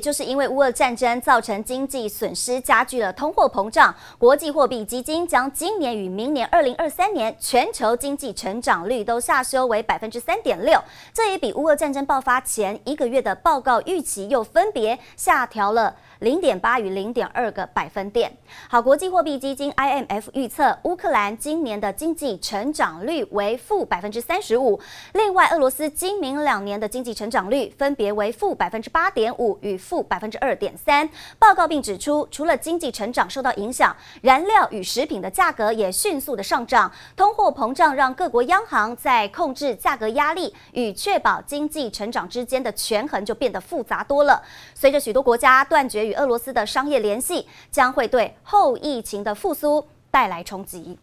就是因为乌俄战争造成经济损失，加剧了通货膨胀。国际货币基金将今年与明年二零二三年全球经济成长率都下修为百分之三点六，这也比乌俄战争爆发前一个月的报告预期又分别下调了零点八与零点二个百分点。好，国际货币基金 IMF 预测乌克兰今年的经济成长率为负百分之三十五，另外俄罗斯今明两年的经济成长率分别为负百分之八点五与负百分之二点三，报告并指出，除了经济成长受到影响，燃料与食品的价格也迅速的上涨，通货膨胀让各国央行在控制价格压力与确保经济成长之间的权衡就变得复杂多了。随着许多国家断绝与俄罗斯的商业联系，将会对后疫情的复苏带来冲击。